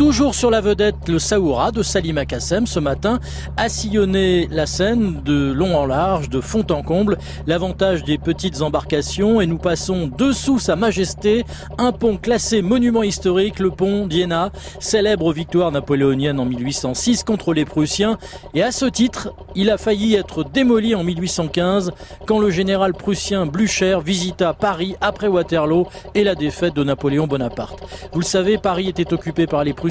Toujours sur la vedette, le Saoura de Salima Kassem ce matin a sillonné la Seine de long en large, de fond en comble. L'avantage des petites embarcations et nous passons dessous Sa Majesté, un pont classé monument historique, le pont d'Iéna, célèbre victoire napoléonienne en 1806 contre les Prussiens. Et à ce titre, il a failli être démoli en 1815 quand le général prussien Blücher visita Paris après Waterloo et la défaite de Napoléon Bonaparte. Vous le savez, Paris était occupé par les Prussiens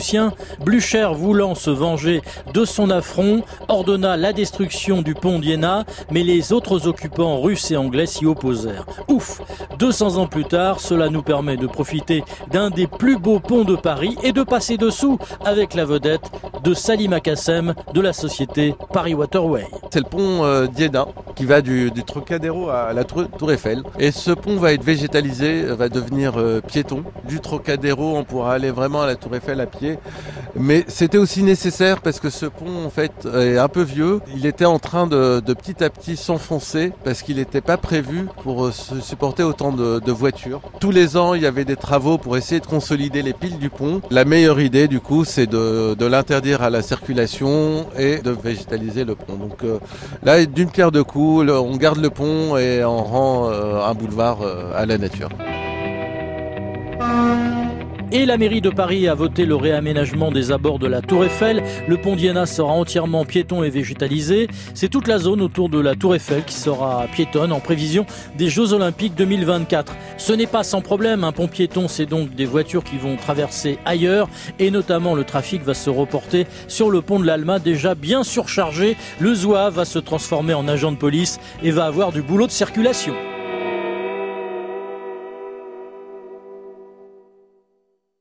Blücher, voulant se venger de son affront, ordonna la destruction du pont d'Iéna, mais les autres occupants russes et anglais s'y opposèrent. Ouf 200 ans plus tard, cela nous permet de profiter d'un des plus beaux ponts de Paris et de passer dessous avec la vedette de Salima Kassem de la société Paris Waterway. C'est le pont euh, d'Iéna qui va du, Trocadéro à la tour, Eiffel. Et ce pont va être végétalisé, va devenir euh, piéton. Du Trocadéro, on pourra aller vraiment à la Tour Eiffel à pied. Mais c'était aussi nécessaire parce que ce pont, en fait, est un peu vieux. Il était en train de, petit à petit s'enfoncer parce qu'il n'était pas prévu pour euh, supporter autant de, voitures. Tous les ans, il y avait des travaux pour essayer de consolider les piles du pont. La meilleure idée, du coup, c'est de, l'interdire à la circulation et de végétaliser le pont. Donc euh, là, d'une pierre deux coups, on garde le pont et on rend euh, un boulevard à la nature. Et la mairie de Paris a voté le réaménagement des abords de la Tour Eiffel. Le pont d'Iéna sera entièrement piéton et végétalisé. C'est toute la zone autour de la Tour Eiffel qui sera piétonne en prévision des Jeux Olympiques 2024. Ce n'est pas sans problème. Un pont piéton, c'est donc des voitures qui vont traverser ailleurs et notamment le trafic va se reporter sur le pont de l'Alma déjà bien surchargé. Le ZOA va se transformer en agent de police et va avoir du boulot de circulation.